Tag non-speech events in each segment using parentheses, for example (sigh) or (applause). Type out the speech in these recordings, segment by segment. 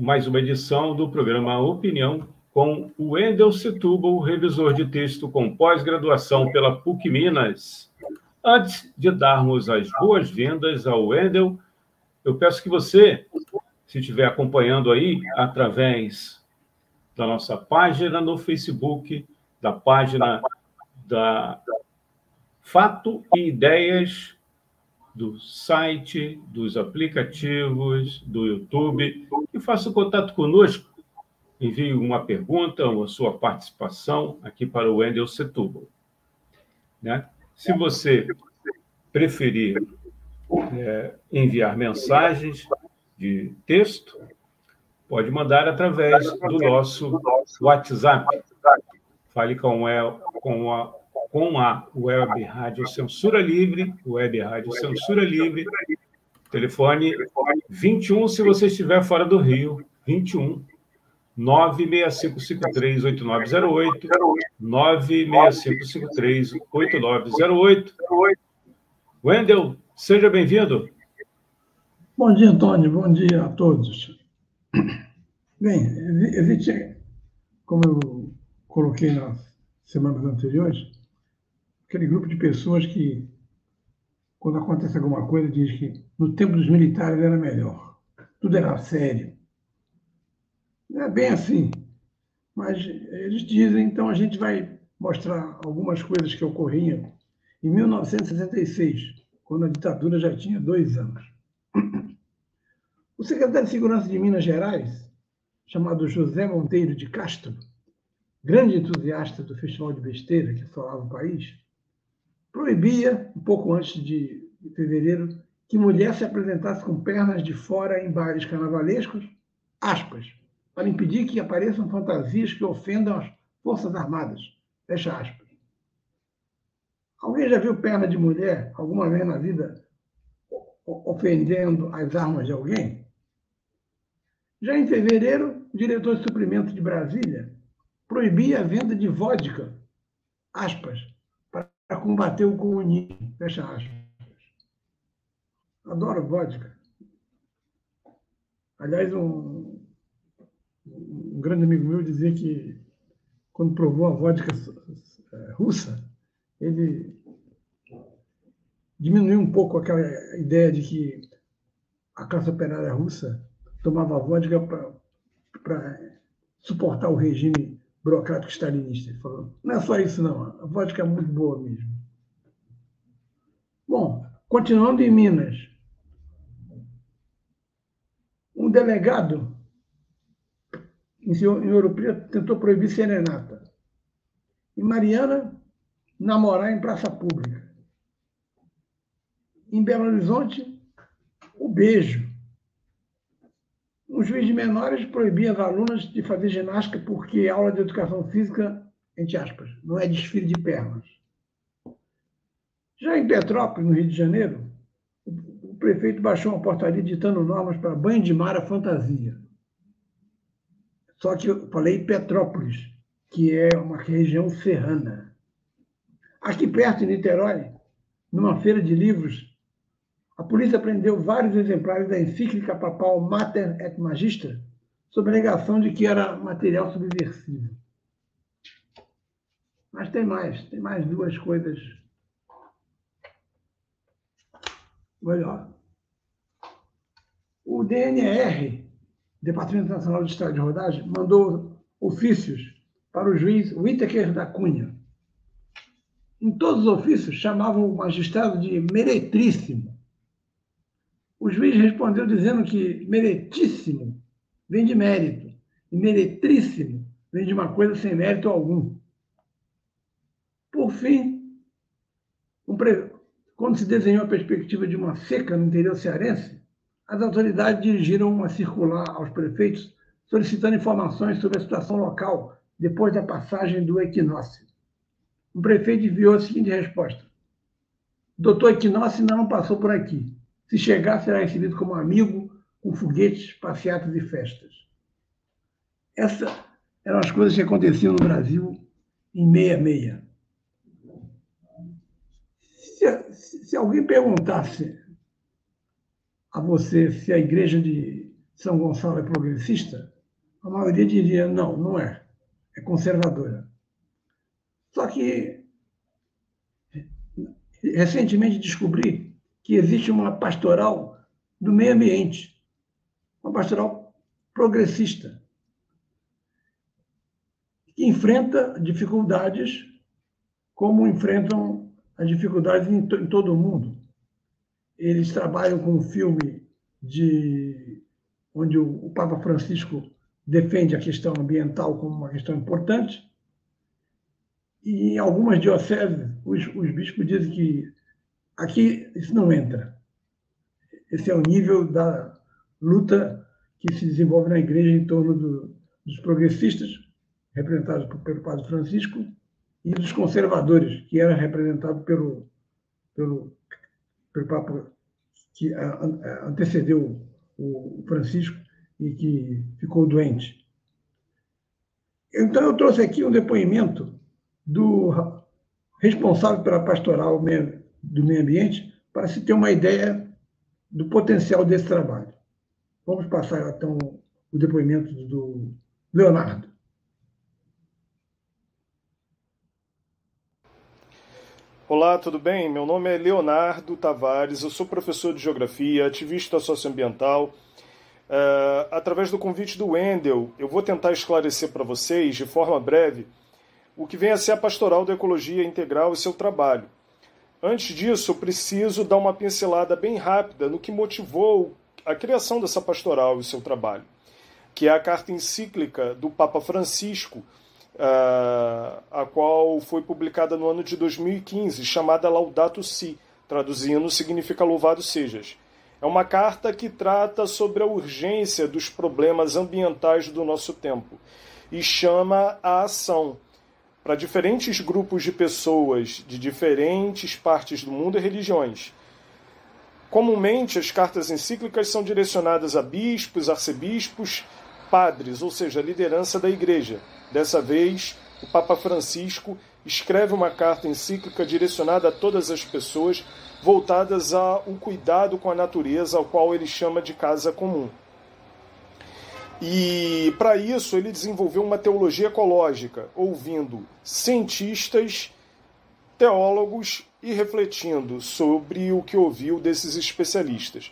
mais uma edição do programa Opinião com o Wendel Setúbal, revisor de texto com pós-graduação pela PUC Minas. Antes de darmos as boas-vindas ao Wendel, eu peço que você, se estiver acompanhando aí através da nossa página no Facebook, da página da Fato e Ideias do site, dos aplicativos, do YouTube e faça contato conosco. Envie uma pergunta ou a sua participação aqui para o Wendel Setúbal. Né? Se você preferir é, enviar mensagens de texto, pode mandar através do nosso WhatsApp. Fale com, a, com a com a Web Rádio Censura Livre, Web Rádio Censura Livre, telefone 21, se você estiver fora do Rio, 21 965538908, 965538908. Wendel, seja bem-vindo. Bom dia, Antônio. Bom dia a todos. Bem, existe, como eu coloquei nas semanas anteriores, aquele grupo de pessoas que, quando acontece alguma coisa, diz que no tempo dos militares era melhor. Tudo era sério. Não é bem assim. Mas eles dizem, então a gente vai mostrar algumas coisas que ocorriam em 1966, quando a ditadura já tinha dois anos. O secretário de Segurança de Minas Gerais, chamado José Monteiro de Castro, grande entusiasta do Festival de Besteira que assolava o país, proibia, um pouco antes de, de fevereiro, que mulher se apresentasse com pernas de fora em bares carnavalescos, aspas, para impedir que apareçam fantasias que ofendam as Forças Armadas, fecha aspas. Alguém já viu perna de mulher alguma vez na vida ofendendo as armas de alguém? Já em fevereiro, o diretor de suprimento de Brasília proibia a venda de vodka, aspas, combater o comunismo. Fecha aspas. Adoro vodka. Aliás, um, um grande amigo meu dizia que quando provou a vodka é, russa, ele diminuiu um pouco aquela ideia de que a classe operária russa tomava vodka para suportar o regime burocrático stalinista. Ele falou, não é só isso não, a vodka é muito boa mesmo. Bom, continuando em Minas, um delegado em Ouro Preto tentou proibir serenata. Em Mariana, namorar em praça pública. Em Belo Horizonte, o beijo um juiz de menores proibia as alunas de fazer ginástica porque aula de educação física, entre aspas, não é desfile de pernas. Já em Petrópolis, no Rio de Janeiro, o prefeito baixou uma portaria ditando normas para banho de mar à fantasia. Só que eu falei Petrópolis, que é uma região serrana. Aqui perto, em Niterói, numa feira de livros, a polícia prendeu vários exemplares da encíclica papal Mater et Magistra, sob a alegação de que era material subversivo. Mas tem mais, tem mais duas coisas. Olha, o DNR, Departamento Nacional de Estado de Rodagem, mandou ofícios para o juiz Whittaker da Cunha. Em todos os ofícios, chamavam o magistrado de meretríssimo o juiz respondeu dizendo que meritíssimo vem de mérito, e meretríssimo vem de uma coisa sem mérito algum. Por fim, um pre... quando se desenhou a perspectiva de uma seca no interior cearense, as autoridades dirigiram uma circular aos prefeitos solicitando informações sobre a situação local depois da passagem do equinócio. O prefeito enviou a seguinte resposta: Doutor Equinócio não passou por aqui. Se chegar, será recebido como amigo, com foguetes, passeatas e festas. Essas eram as coisas que aconteciam no Brasil em 66. Se, se alguém perguntasse a você se a igreja de São Gonçalo é progressista, a maioria diria não, não é. É conservadora. Só que recentemente descobri que existe uma pastoral do meio ambiente, uma pastoral progressista, que enfrenta dificuldades como enfrentam as dificuldades em, em todo o mundo. Eles trabalham com um filme de onde o, o Papa Francisco defende a questão ambiental como uma questão importante. E em algumas dioceses, os, os bispos dizem que aqui isso não entra. Esse é o nível da luta que se desenvolve na igreja em torno do, dos progressistas, representados pelo Padre Francisco, e dos conservadores, que era representado pelo, pelo pelo Papa que antecedeu o Francisco e que ficou doente. Então, eu trouxe aqui um depoimento do responsável pela pastoral do meio ambiente para se ter uma ideia do potencial desse trabalho. Vamos passar, então, o depoimento do Leonardo. Olá, tudo bem? Meu nome é Leonardo Tavares, eu sou professor de Geografia, ativista socioambiental. Uh, através do convite do Wendel, eu vou tentar esclarecer para vocês, de forma breve, o que vem a ser a Pastoral da Ecologia Integral e seu trabalho. Antes disso, eu preciso dar uma pincelada bem rápida no que motivou a criação dessa pastoral e seu trabalho, que é a carta encíclica do Papa Francisco, uh, a qual foi publicada no ano de 2015, chamada Laudato Si, traduzindo significa louvado sejas. É uma carta que trata sobre a urgência dos problemas ambientais do nosso tempo e chama a ação para diferentes grupos de pessoas de diferentes partes do mundo e religiões. Comumente, as cartas encíclicas são direcionadas a bispos, arcebispos, padres, ou seja, a liderança da igreja, Dessa vez, o Papa Francisco escreve uma carta encíclica direcionada a todas as pessoas, voltadas ao cuidado com a natureza, ao qual ele chama de casa comum. E para isso ele desenvolveu uma teologia ecológica, ouvindo cientistas, teólogos e refletindo sobre o que ouviu desses especialistas.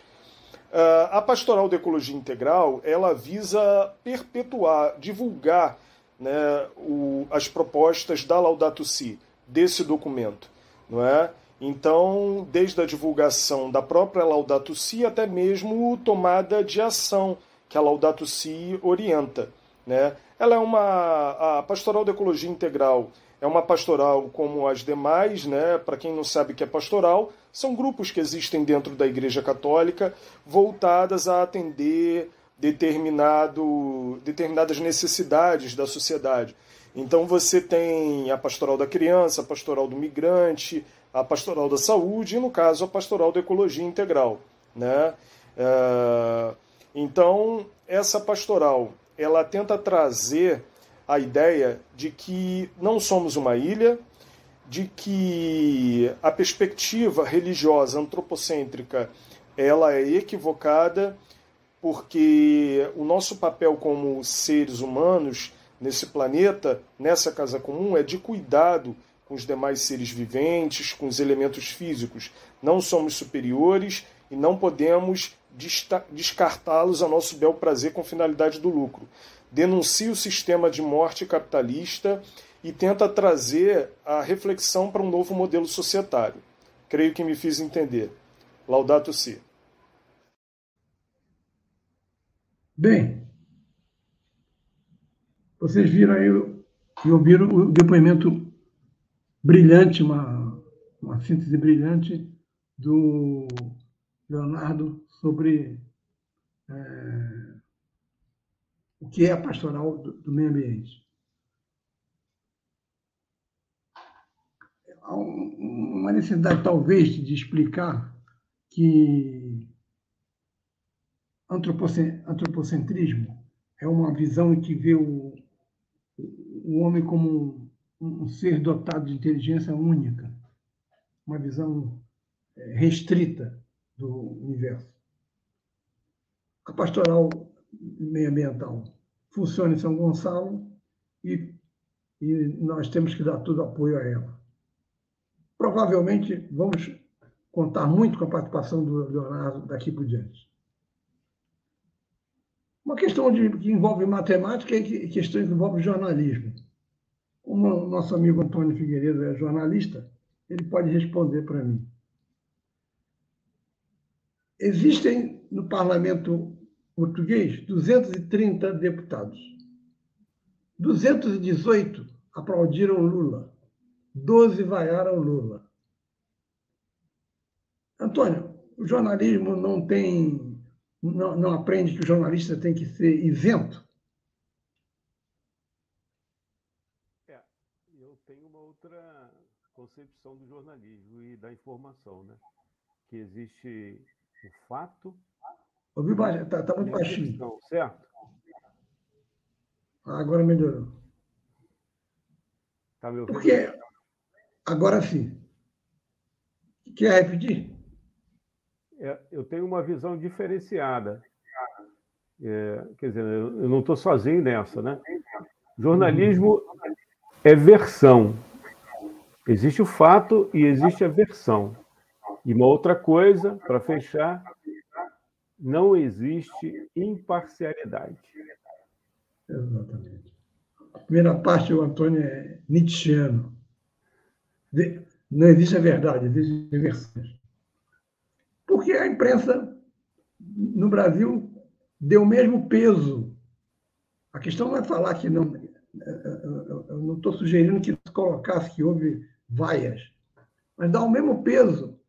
Ah, a Pastoral da Ecologia Integral ela visa perpetuar, divulgar né, o, as propostas da Laudato Si, desse documento. Não é? Então, desde a divulgação da própria Laudato Si até mesmo tomada de ação que a Laudato Si orienta. Né? Ela é uma. A Pastoral da Ecologia Integral é uma pastoral como as demais, né? para quem não sabe o que é pastoral, são grupos que existem dentro da Igreja Católica voltadas a atender determinado, determinadas necessidades da sociedade. Então você tem a pastoral da criança, a pastoral do migrante, a pastoral da saúde e, no caso, a pastoral da ecologia integral. Né? É, então, essa pastoral ela tenta trazer a ideia de que não somos uma ilha, de que a perspectiva religiosa antropocêntrica ela é equivocada porque o nosso papel como seres humanos nesse planeta, nessa casa comum, é de cuidado com os demais seres viventes, com os elementos físicos. Não somos superiores e não podemos descartá-los a nosso bel prazer com finalidade do lucro. Denuncia o sistema de morte capitalista e tenta trazer a reflexão para um novo modelo societário. Creio que me fiz entender. Laudato si. Bem, vocês viram aí e ouviram o depoimento brilhante, uma, uma síntese brilhante do Leonardo sobre é, o que é a pastoral do, do meio ambiente. Há uma necessidade, talvez, de explicar que antropocentrismo é uma visão que vê o, o homem como um, um ser dotado de inteligência única, uma visão é, restrita do universo. A pastoral meioambiental funciona em São Gonçalo e, e nós temos que dar todo apoio a ela. Provavelmente vamos contar muito com a participação do Leonardo daqui por diante. Uma questão de, que envolve matemática e questão que envolve jornalismo. Como o nosso amigo Antônio Figueiredo é jornalista, ele pode responder para mim. Existem no parlamento português 230 deputados. 218 aplaudiram Lula. 12 vaiaram Lula. Antônio, o jornalismo não tem. Não, não aprende que o jornalista tem que ser isento? É, eu tenho uma outra concepção do jornalismo e da informação, né? Que existe o fato. Ouviu? Está tá muito baixinho. certo? Ah, agora melhorou. Tá me ouvindo? Porque agora sim. Quer repetir? É, eu tenho uma visão diferenciada. É, quer dizer, eu não estou sozinho nessa, né? Jornalismo é versão. Existe o fato e existe a versão. E uma outra coisa, para fechar, não existe imparcialidade. Exatamente. A primeira parte, o Antônio é Nietzscheano. Não existe a verdade, existe versões. Porque a imprensa no Brasil deu o mesmo peso. A questão não é falar que não. Eu não estou sugerindo que se colocasse que houve vaias, mas dá o mesmo peso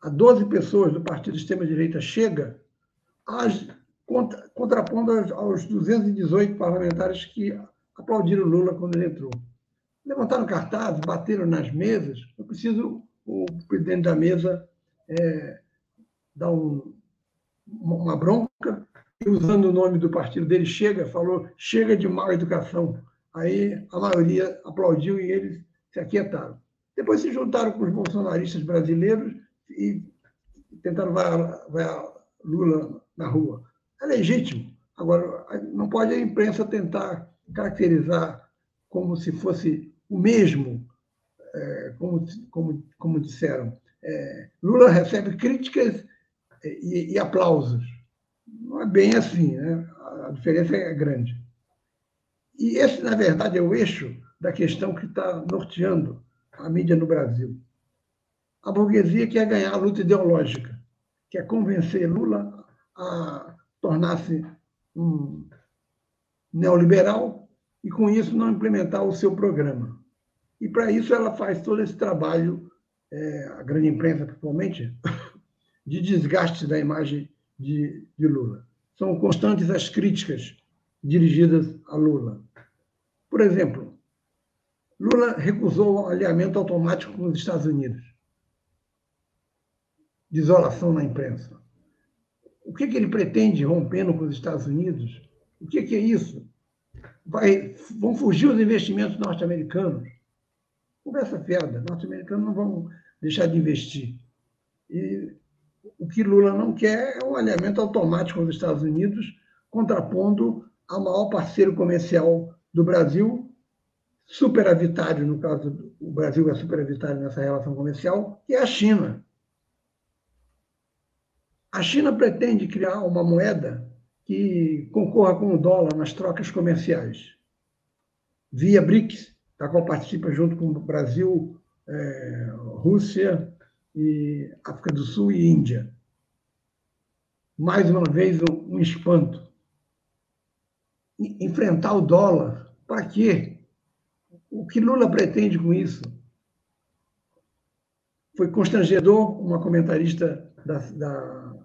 a 12 pessoas do partido de extrema-direita chega, as, contra, contrapondo aos 218 parlamentares que aplaudiram Lula quando ele entrou. Levantaram cartazes, bateram nas mesas. Eu preciso o presidente da mesa é, dar um, uma bronca e, usando o nome do partido dele, chega, falou: chega de mal educação. Aí a maioria aplaudiu e eles se aquietaram. Depois se juntaram com os bolsonaristas brasileiros e tentaram vai Lula na rua. É legítimo. Agora, não pode a imprensa tentar caracterizar como se fosse o mesmo, é, como, como, como disseram. É, Lula recebe críticas e, e, aplausos. Não é bem assim, né? a diferença é grande. E esse, na verdade, é o eixo da questão que está norteando a mídia no Brasil. A burguesia quer ganhar a luta ideológica, quer convencer Lula a tornar-se um neoliberal e, com isso, não implementar o seu programa. E, para isso, ela faz todo esse trabalho, é, a grande imprensa, principalmente, (laughs) de desgaste da imagem de, de Lula. São constantes as críticas dirigidas a Lula. Por exemplo, Lula recusou o alinhamento automático com os Estados Unidos. De isolação na imprensa. O que, que ele pretende rompendo com os Estados Unidos? O que, que é isso? Vai, vão fugir os investimentos norte-americanos. Conversa fiada. Norte-americanos não vão deixar de investir. E o que Lula não quer é um alinhamento automático com os Estados Unidos, contrapondo ao maior parceiro comercial do Brasil, superavitário, no caso, o Brasil é superavitário nessa relação comercial, que é a China. A China pretende criar uma moeda que concorra com o dólar nas trocas comerciais, via BRICS, da qual participa junto com o Brasil, é, Rússia, e África do Sul e Índia. Mais uma vez, um espanto. Enfrentar o dólar, para quê? O que Lula pretende com isso? Foi constrangedor uma comentarista da, da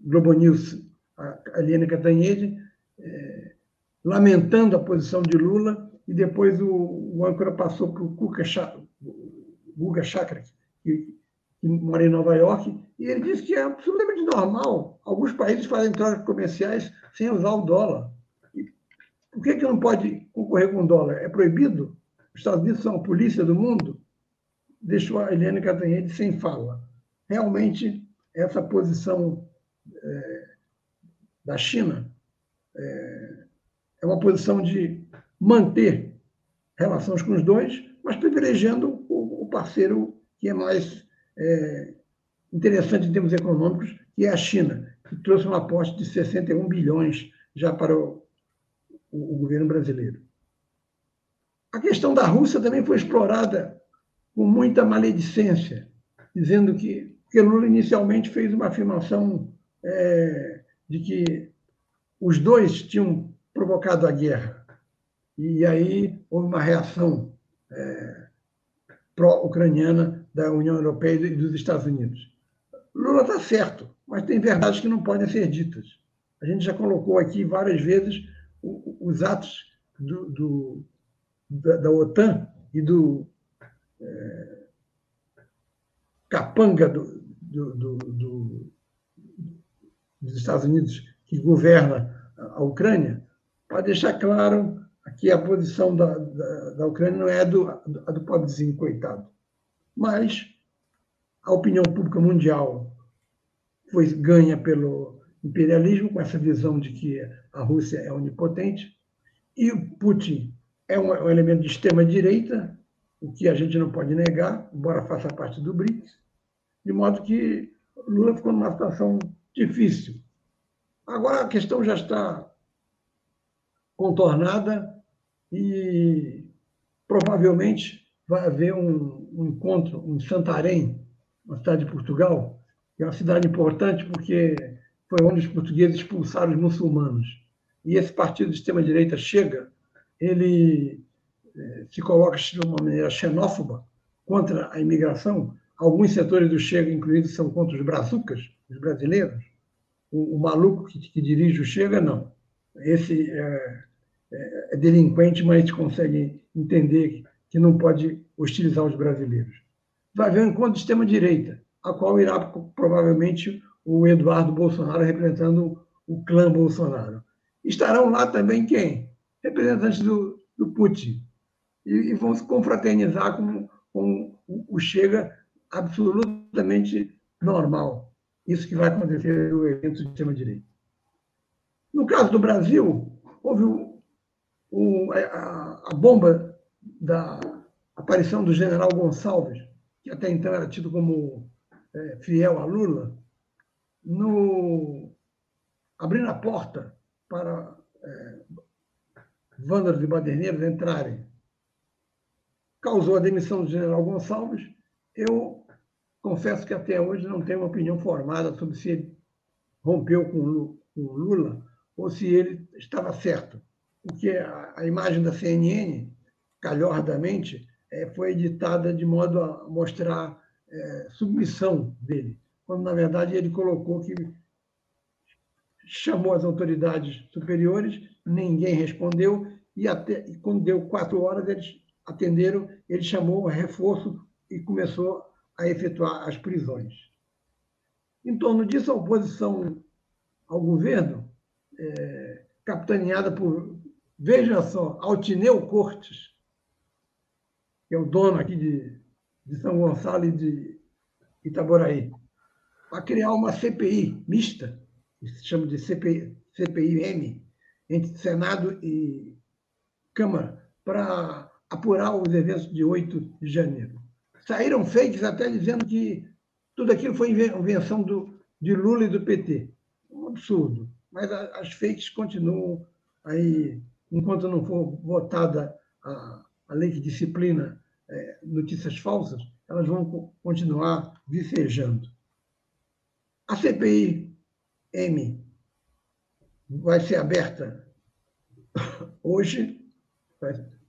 Globo News, a Eliane Catanhede, é, lamentando a posição de Lula, e depois o, o âncora passou para o Guga Chakra, que, que mora em Nova York, e ele disse que é absolutamente normal alguns países fazem trocas comerciais sem usar o dólar. E por que, que não pode concorrer com o dólar? É proibido? Os Estados Unidos são a polícia do mundo? Deixou a Helena Catanhede sem fala. Realmente, essa posição é, da China é, é uma posição de manter relações com os dois, mas privilegiando o, o parceiro que é mais é, interessante em termos econômicos, que é a China, que trouxe um aporte de 61 bilhões já para o, o, o governo brasileiro. A questão da Rússia também foi explorada com muita maledicência, dizendo que, que Lula inicialmente fez uma afirmação é, de que os dois tinham provocado a guerra. E aí houve uma reação é, pró-ucraniana da União Europeia e dos Estados Unidos. Lula está certo, mas tem verdades que não podem ser ditas. A gente já colocou aqui várias vezes os atos do, do, da, da, OTAN e do é, capanga do, do, dos Estados Unidos que governa a Ucrânia, para deixar claro que a posição da, da, da Ucrânia não é a do, a do pobrezinho, coitado. Mas a opinião pública mundial foi ganha pelo imperialismo, com essa visão de que a Rússia é onipotente, e o Putin é um, elemento de extrema-direita, o que a gente não pode negar, embora faça parte do BRICS, de modo que Lula ficou numa situação difícil. Agora a questão já está contornada e provavelmente vai haver um, um encontro em Santarém, uma cidade de Portugal, que é uma cidade importante porque foi onde os portugueses expulsaram os muçulmanos. E esse partido de extrema-direita chega, ele eh, se coloca de uma maneira xenófoba contra a imigração. Alguns setores do Chega, incluídos, são contra os brazucas, os brasileiros. O, o maluco que, que, dirige o Chega, não. Esse é, é, é delinquente, mas consegue entender que não pode hostilizar os brasileiros. Vai haver um encontro de extrema-direita a qual irá provavelmente o Eduardo Bolsonaro representando o clã Bolsonaro. Estarão lá também quem? Representantes do, do Putin. E, e, vão se confraternizar com, com o Chega absolutamente normal. Isso que vai acontecer no evento de extrema-direita. No caso do Brasil, houve a, a bomba da aparição do general Gonçalves, que até então era tido como é, fiel a Lula, no, abrindo a porta para é, e baderneiros entrarem, causou a demissão do general Gonçalves. Eu confesso que até hoje não tenho uma opinião formada sobre se ele rompeu com o Lula ou se ele estava certo. Porque a imagem da CNN, calhordamente, é, foi editada de modo a mostrar é, submissão dele, quando, na verdade, ele colocou que chamou as autoridades superiores, ninguém respondeu, e, até, e quando deu quatro horas, eles atenderam, ele chamou reforço e começou a efetuar as prisões. Em torno disso, a oposição ao governo, é, capitaneada por, veja só, Altineu Cortes, que é o dono aqui de de São Gonçalo e de Itaboraí, para criar uma CPI mista, que se chama de CPI, CPI-M, entre Senado e Câmara, para apurar os eventos de 8 de janeiro. Saíram fakes até dizendo que tudo aquilo foi invenção do, de Lula e do PT. Um absurdo. Mas as fakes continuam aí, enquanto não for votada a, a lei que disciplina é, notícias falsas, elas vão continuar vicejando. A CPI M vai ser aberta hoje,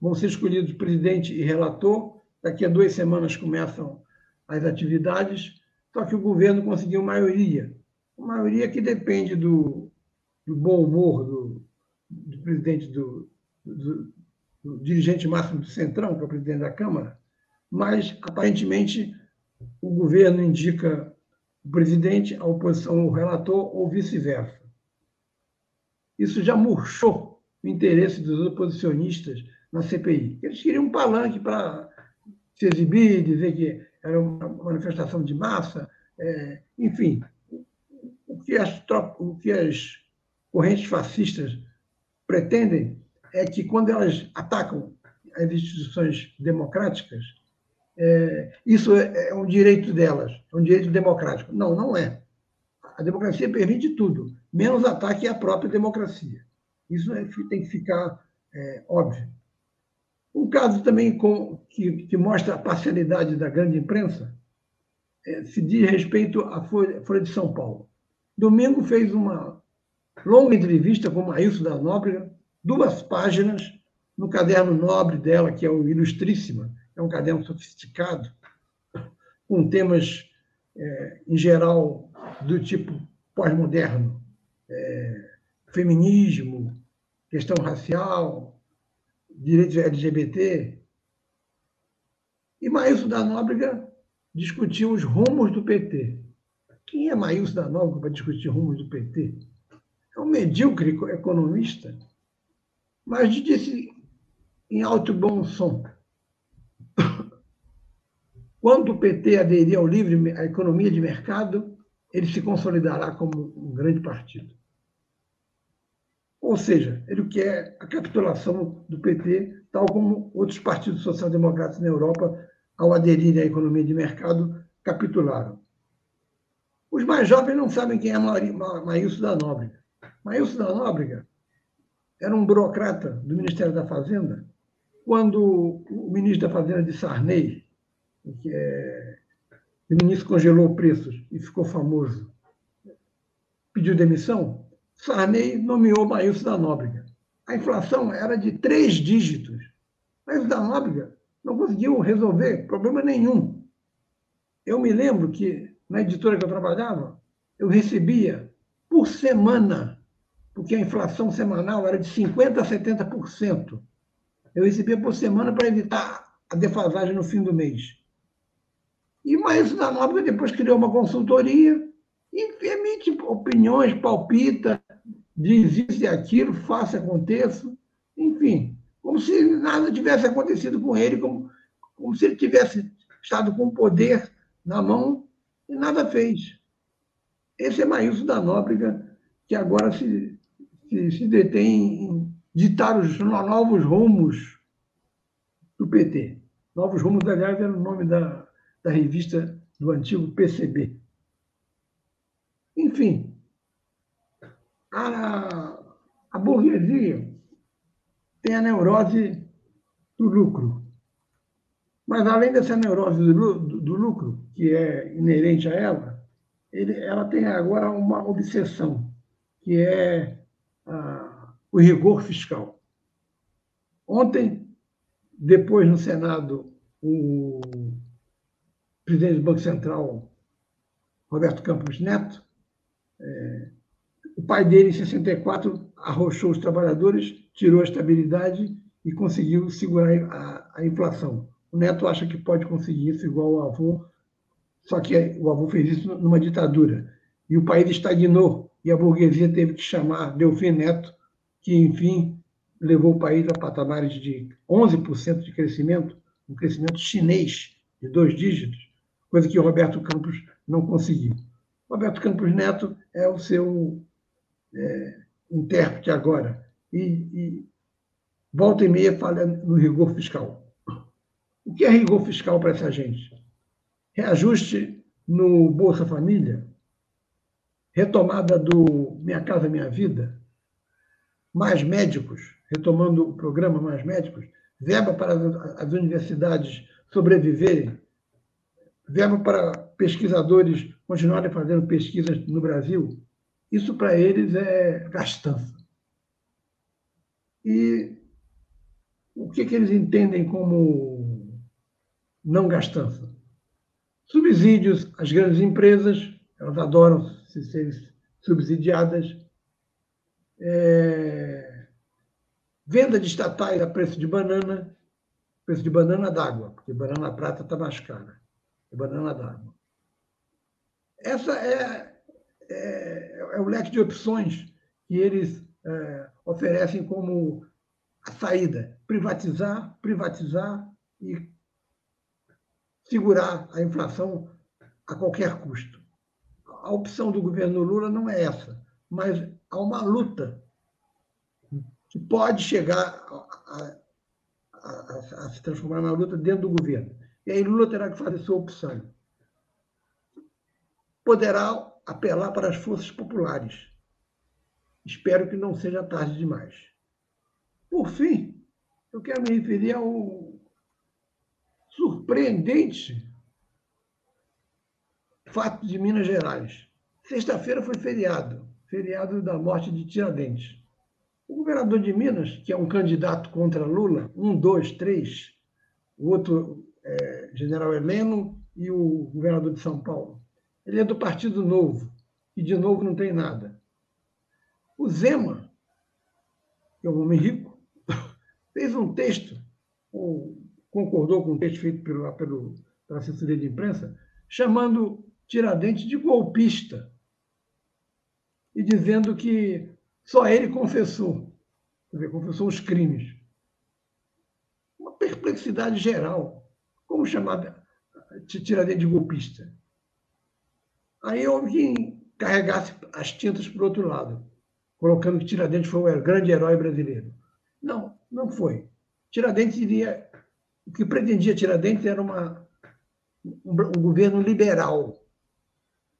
vão ser escolhidos presidente e relator, daqui a duas semanas começam as atividades, só que o governo conseguiu maioria, uma maioria que depende do, do bom humor do, do presidente do, dirigente máximo do Centrão, que é o presidente da Câmara, mas aparentemente o governo indica o presidente, a oposição o relator ou vice-versa. Isso já murchou o interesse dos oposicionistas na CPI. Eles queriam um palanque para se exibir, dizer que era uma manifestação de massa, é, enfim, o que, as, o que as correntes fascistas pretendem é que, quando elas atacam as instituições democráticas, é, isso é, é um direito delas, é um direito democrático. Não, não é. A democracia permite tudo, menos ataque à própria democracia. Isso é, tem que ficar é, óbvio. Um caso também com, que, que, mostra a parcialidade da grande imprensa é, se diz respeito à Folha, Folha, de São Paulo. Domingo fez uma longa entrevista com Maílson da Nóbrega, duas páginas, no caderno nobre dela, que é o Ilustríssima, é um caderno sofisticado, com temas, é, em geral, do tipo pós-moderno, é, feminismo, questão racial, direitos LGBT. E Maílson da Nóbrega discutiu os rumos do PT. Quem é Maílson da Nóbrega para discutir rumos do PT? É um medíocre economista, mas disse em alto e bom som quando o PT aderir ao livre, à economia de mercado, ele se consolidará como um grande partido. Ou seja, ele quer a capitulação do PT, tal como outros partidos social-democratas na Europa, ao aderirem à economia de mercado, capitularam. Os mais jovens não sabem quem é Maílson da Nóbrega. Maílson da Nóbrega era um burocrata do Ministério da Fazenda, quando o ministro da Fazenda de Sarney, que é, o ministro congelou preços e ficou famoso, pediu demissão, Sarney nomeou Maílson da Nóbrega. A inflação era de três dígitos. Maílson da Nóbrega não conseguiu resolver problema nenhum. Eu me lembro que, na editora que eu trabalhava, eu recebia por semana, porque a inflação semanal era de 50% a 70%. Eu recebia por semana para evitar a defasagem no fim do mês. E Maílson da Nóbrega depois criou uma consultoria e emite opiniões, palpita, diz isso e aquilo, faça, aconteça, enfim, como se nada tivesse acontecido com ele, como, como se ele tivesse estado com o poder na mão e nada fez. Esse é Maílson da Nóbrega, que agora se, se, detém em ditar os novos rumos do PT. Novos rumos, aliás, era o nome da, da revista do antigo PCB. Enfim, a, a burguesia tem a neurose do lucro. Mas, além dessa neurose do, do, do lucro, que é inerente a ela, ele, ela tem agora uma obsessão, que é o rigor fiscal. Ontem, depois no Senado, o presidente do Banco Central, Roberto Campos Neto, é, o pai dele, em 64, arrochou os trabalhadores, tirou a estabilidade e conseguiu segurar a, a inflação. O Neto acha que pode conseguir isso igual o avô, só que o avô fez isso numa ditadura. E o país estagnou, e a burguesia teve que chamar Delfim Neto, que, enfim, levou o país a patamares de 11% de crescimento, um crescimento chinês de dois dígitos, coisa que Roberto Campos não conseguiu. Roberto Campos Neto é o seu é, intérprete agora, e, e volta e meia fala no rigor fiscal. O que é rigor fiscal para essa gente? Reajuste no Bolsa Família, retomada do Minha Casa Minha Vida, mais médicos, retomando o programa Mais Médicos, verba para as universidades sobreviverem verba para pesquisadores continuarem fazendo pesquisas no Brasil, isso para eles é gastança. E o que, que eles entendem como não gastança? Subsídios às grandes empresas, elas adoram ser subsidiadas. É, venda de estatais a preço de banana, preço de banana d'água, porque banana prata está mais cara, é banana d'água. Essa é, é, é, o leque de opções que eles é, oferecem como a saída: privatizar, privatizar e segurar a inflação a qualquer custo. A opção do governo Lula não é essa, mas há uma luta que pode chegar a, a, a, a se transformar na luta dentro do governo. E aí Lula terá que fazer sua opção. Poderá apelar para as forças populares. Espero que não seja tarde demais. Por fim, eu quero me referir ao surpreendente fato de Minas Gerais. Sexta-feira foi feriado, feriado da morte de Tiradentes. O governador de Minas, que é um candidato contra Lula, um, dois, três, o outro é, general Heleno e o governador de São Paulo. Ele é do Partido Novo, e de novo não tem nada. O Zema, que é um homem rico, (laughs) fez um texto, ou concordou com o texto feito pelo, pela assessoria de imprensa, chamando Tiradentes de golpista e dizendo que só ele confessou, dizer, confessou os crimes. Uma perplexidade geral. Como chamar Tiradentes de golpista? Aí houve quem carregasse as tintas para o outro lado, colocando que Tiradentes foi o grande herói brasileiro. Não, não foi. Tiradentes iria o que pretendia Tiradentes era uma, um, um governo liberal.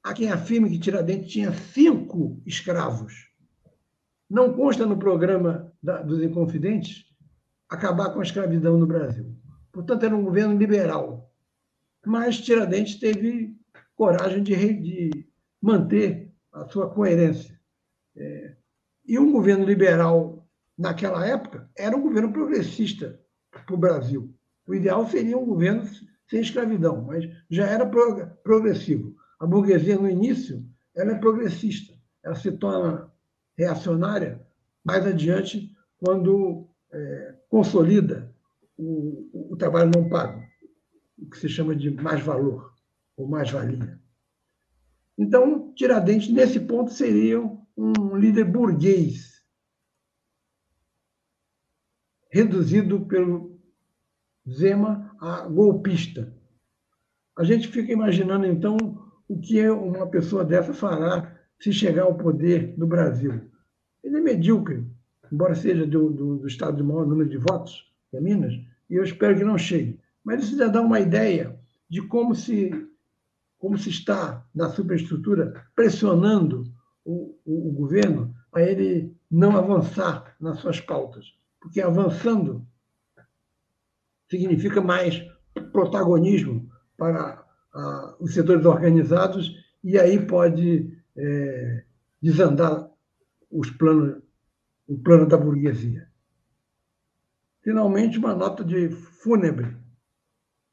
Há quem afirme que Tiradentes tinha cinco escravos. Não consta no programa da, dos Inconfidentes acabar com a escravidão no Brasil. Portanto, era um governo liberal. Mas Tiradentes teve coragem de, de manter a sua coerência. É, e um governo liberal, naquela época, era um governo progressista para o Brasil. O ideal seria um governo sem escravidão, mas já era progressivo. A burguesia, no início, ela é progressista. Ela se torna reacionária mais adiante, quando é, consolida o, o trabalho não pago, o que se chama de mais-valor, ou mais-valia. Então, Tiradentes, nesse ponto, seria um líder burguês, reduzido pelo Zema a golpista. A gente fica imaginando, então, o que uma pessoa dessa fará se chegar ao poder no Brasil. Ele é medíocre, embora seja do, do, do estado de maior número de votos, que é Minas, e eu espero que não chegue. Mas isso já dá uma ideia de como se, como se está na superestrutura pressionando o, o, o governo a ele não avançar nas suas pautas. Porque avançando significa mais protagonismo para ah, os setores organizados e aí pode é, desandar os planos, o plano da burguesia. Finalmente, uma nota de fúnebre.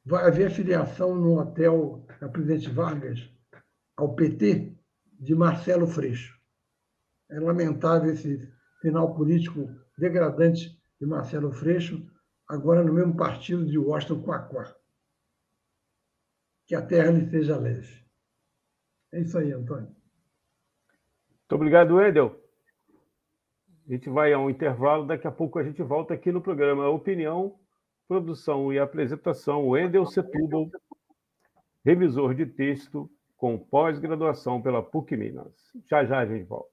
Vai haver filiação no hotel da Presidente Vargas ao PT de Marcelo Freixo. É lamentável esse final político degradante de Marcelo Freixo, agora no mesmo partido de Washington Quaquá. Que a terra lhe seja leve. É isso aí, Antônio. Muito obrigado, Edel. A gente vai a um intervalo, daqui a pouco a gente volta aqui no programa Opinião, Produção e Apresentação, Wendel Setúbal, revisor de texto com pós-graduação pela PUC Minas. Já já a gente volta.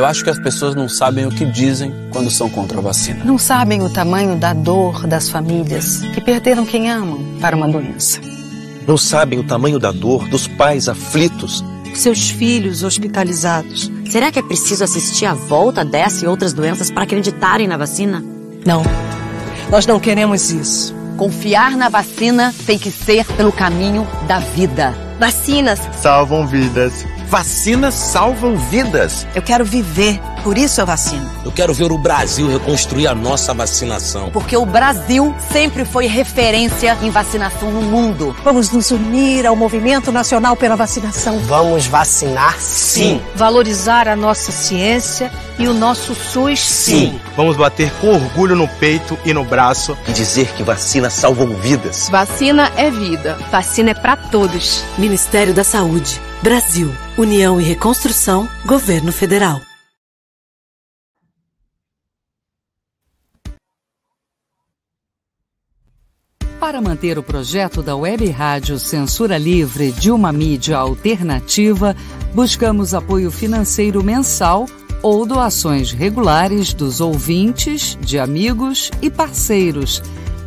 Eu acho que as pessoas não sabem o que dizem quando são contra a vacina. Não sabem o tamanho da dor das famílias que perderam quem amam para uma doença. Não sabem o tamanho da dor dos pais aflitos. Seus filhos hospitalizados. Será que é preciso assistir à volta dessa e outras doenças para acreditarem na vacina? Não. Nós não queremos isso. Confiar na vacina tem que ser pelo caminho da vida. Vacinas salvam vidas. Vacinas salvam vidas. Eu quero viver Por isso eu vacino. Eu quero ver o Brasil reconstruir a nossa vacinação. Porque o Brasil sempre foi referência em vacinação no mundo. Vamos nos unir ao movimento nacional pela vacinação. Vamos vacinar sim. Valorizar a nossa ciência e o nosso SUS sim. sim. Vamos bater com orgulho no peito e no braço e dizer que vacina salvam vidas. Vacina é vida. Vacina é para todos. Ministério da Saúde. Brasil. União e Reconstrução. Governo Federal. Para manter o projeto da Web Rádio Censura Livre de uma mídia alternativa, buscamos apoio financeiro mensal ou doações regulares dos ouvintes, de amigos e parceiros,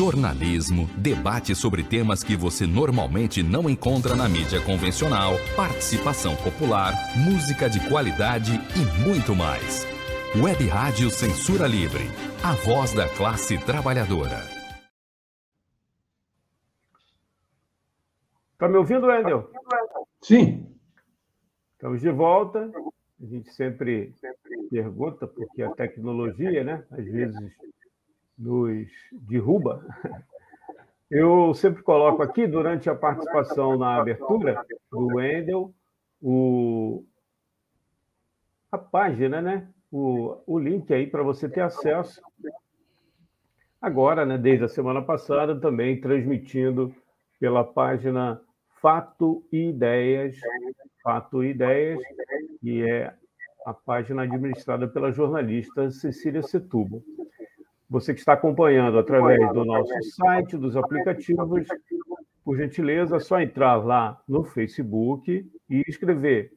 Jornalismo, debate sobre temas que você normalmente não encontra na mídia convencional, participação popular, música de qualidade e muito mais. Web Rádio Censura Livre, a voz da classe trabalhadora. Está me ouvindo, Wendel? Sim. Estamos de volta. A gente sempre pergunta, porque a tecnologia, né, às vezes nos derruba. Eu sempre coloco aqui, durante a participação na abertura do Wendel, o, a página, né? O, o link aí para você ter acesso. Agora, né, desde a semana passada, também transmitindo pela página Fato e Ideias, Fato e Ideias, que é a página administrada pela jornalista Cecília Setubo. Você que está acompanhando através do nosso site, dos aplicativos, por gentileza, é só entrar lá no Facebook e escrever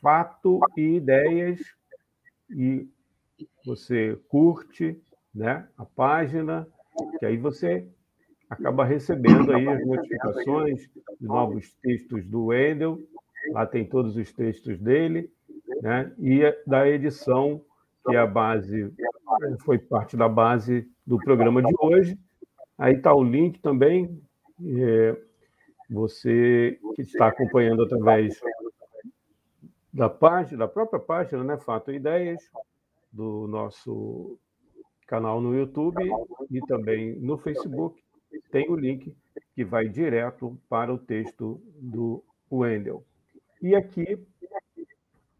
Fato e Ideias e você curte né, a página, que aí você acaba recebendo aí as notificações de novos textos do Wendel, lá tem todos os textos dele, né, e da edição que é a base, foi parte da base do programa de hoje. Aí está o link também. É, você que está acompanhando através da página, da própria página, né, Fato e Ideias, do nosso canal no YouTube e também no Facebook, tem o link que vai direto para o texto do Wendel. E aqui,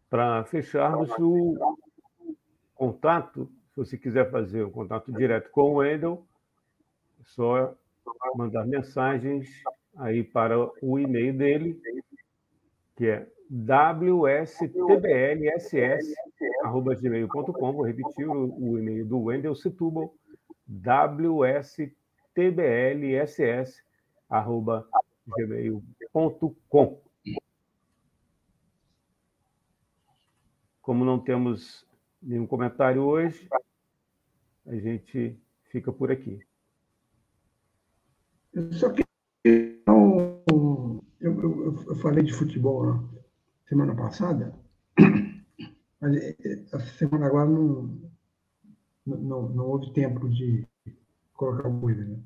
para fecharmos, o, contato, se você quiser fazer um contato direto com o Wendel, é só mandar mensagens aí para o e-mail dele, que é wstlss.gmail.com. Vou repetir o, o e-mail do Wendel Setúbal, wstlss.gmail.com. Como não temos nenhum comentário hoje. A gente fica por aqui. Eu só que eu, eu, eu, falei de futebol na semana passada, mas essa semana agora não, não, não houve tempo de colocar coisa. Né?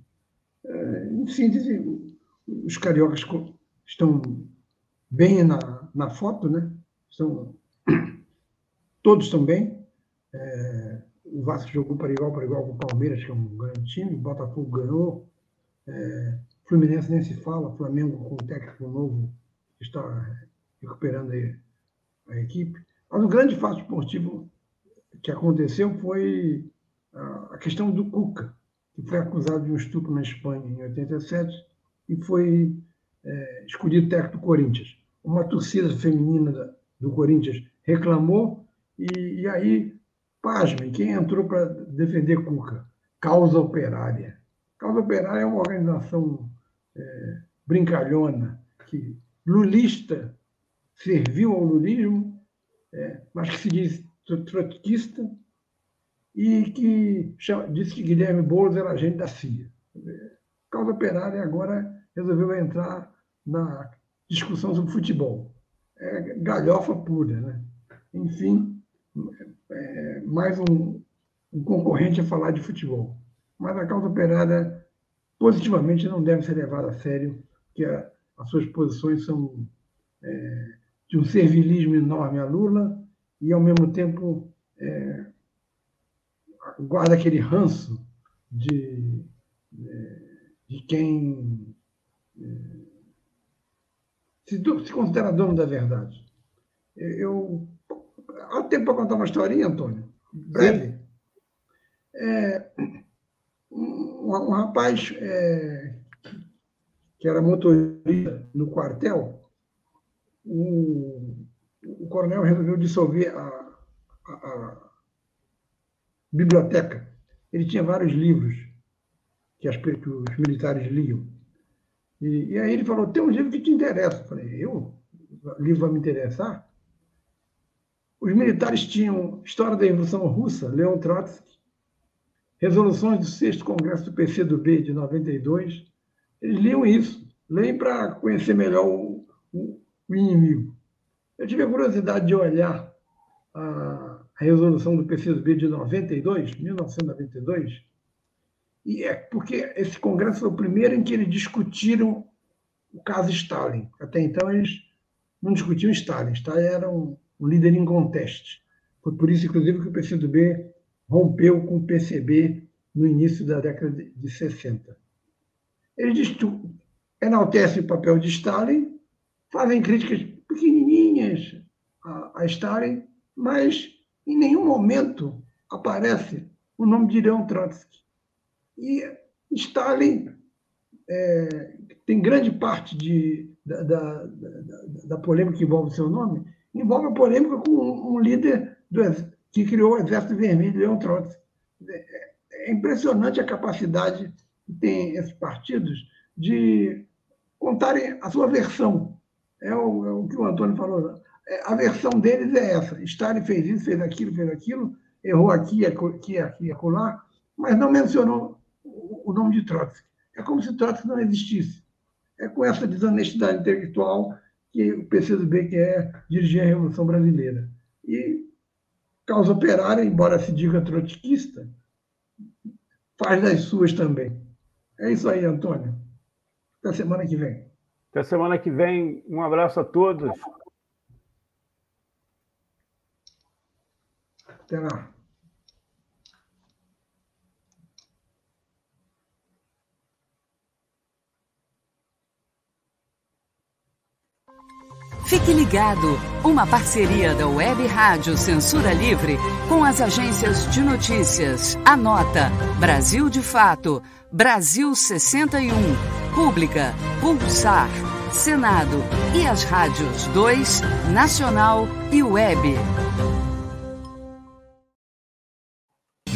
É, em síntese, os cariocas estão bem na, na foto, né? Estão, (coughs) todos estão bem. É, o Vasco jogou para igual para igual com o Palmeiras, que é um grande time, o Botafogo ganhou. É, Fluminense nem se fala, Flamengo com o técnico novo está recuperando a, a equipe. Mas o grande fato esportivo que aconteceu foi a questão do Cuca, que foi acusado de um estupro na Espanha em 87 e foi é, escolhido técnico do Corinthians. Uma torcida feminina do Corinthians reclamou e, e aí, pasmem, quem entrou para defender Cuca? Causa Operária. Causa Operária é uma organização é, brincalhona, que lulista serviu ao lulismo, é, mas que se diz trotskista e que chama, disse que Guilherme Boulos era agente da CIA. Causa Operária agora resolveu entrar na discussão sobre futebol. É galhofa pura, né? Enfim, é, mais um, um concorrente a falar de futebol. Mas a causa operária positivamente não deve ser levada a sério, porque a, as suas posições são é, de um servilismo enorme a Lula e, ao mesmo tempo, é, guarda aquele ranço de, é, de quem é, se, se considera dono da verdade. Eu, há tempo para contar uma historinha, Antônio? Breve. É, um, um, rapaz é, que era motorista no quartel, o, o coronel resolveu dissolver a, a, a, biblioteca. Ele tinha vários livros que, as, que os militares liam. E, e, aí ele falou: tem um livro que te interessa. Eu falei: eu? O livro vai me interessar? Os militares tinham História da Revolução Russa, Leon Trotsky, resoluções do sexto Congresso do PCdoB de 92. Eles liam isso, leem para conhecer melhor o, o, o, inimigo. Eu tive a curiosidade de olhar a, a resolução do PCdoB de 92, 1992, e é porque esse congresso foi o primeiro em que eles discutiram o caso Stalin. Até então eles não discutiam Stalin. Stalin era um, um líder em. Foi por isso, inclusive, que o PCdoB rompeu com o PCB no início da década de 60. Eles enaltecem o papel de Stalin, fazem críticas pequenininhas a, a Stalin, mas em nenhum momento aparece o nome de Leon Trotsky. E Stalin é, tem grande parte de, da, da, da, da, polêmica que envolve o seu nome, envolve a polêmica com um, líder do, que criou o Exército Vermelho, Leon Trotsky. É, é impressionante a capacidade que tem esses partidos de contarem a sua versão. É o, é o que o Antônio falou. É, a versão deles é essa. Stalin fez isso, fez aquilo, fez aquilo, errou aqui, aqui, aqui, acolá, mas não mencionou o nome de Trotsky. É como se Trotsky não existisse. É com essa desonestidade intelectual que o PCdoB quer dirigir a Revolução Brasileira. E causa operária, embora se diga trotskista, faz das suas também. É isso aí, Antônio. Até semana que vem. Até semana que vem. Um abraço a todos. Até lá. Fique ligado, uma parceria da Web Rádio Censura Livre com as agências de notícias. Anota: Brasil de Fato, Brasil 61, Pública, Pulsar, Senado. E as rádios 2, Nacional e Web.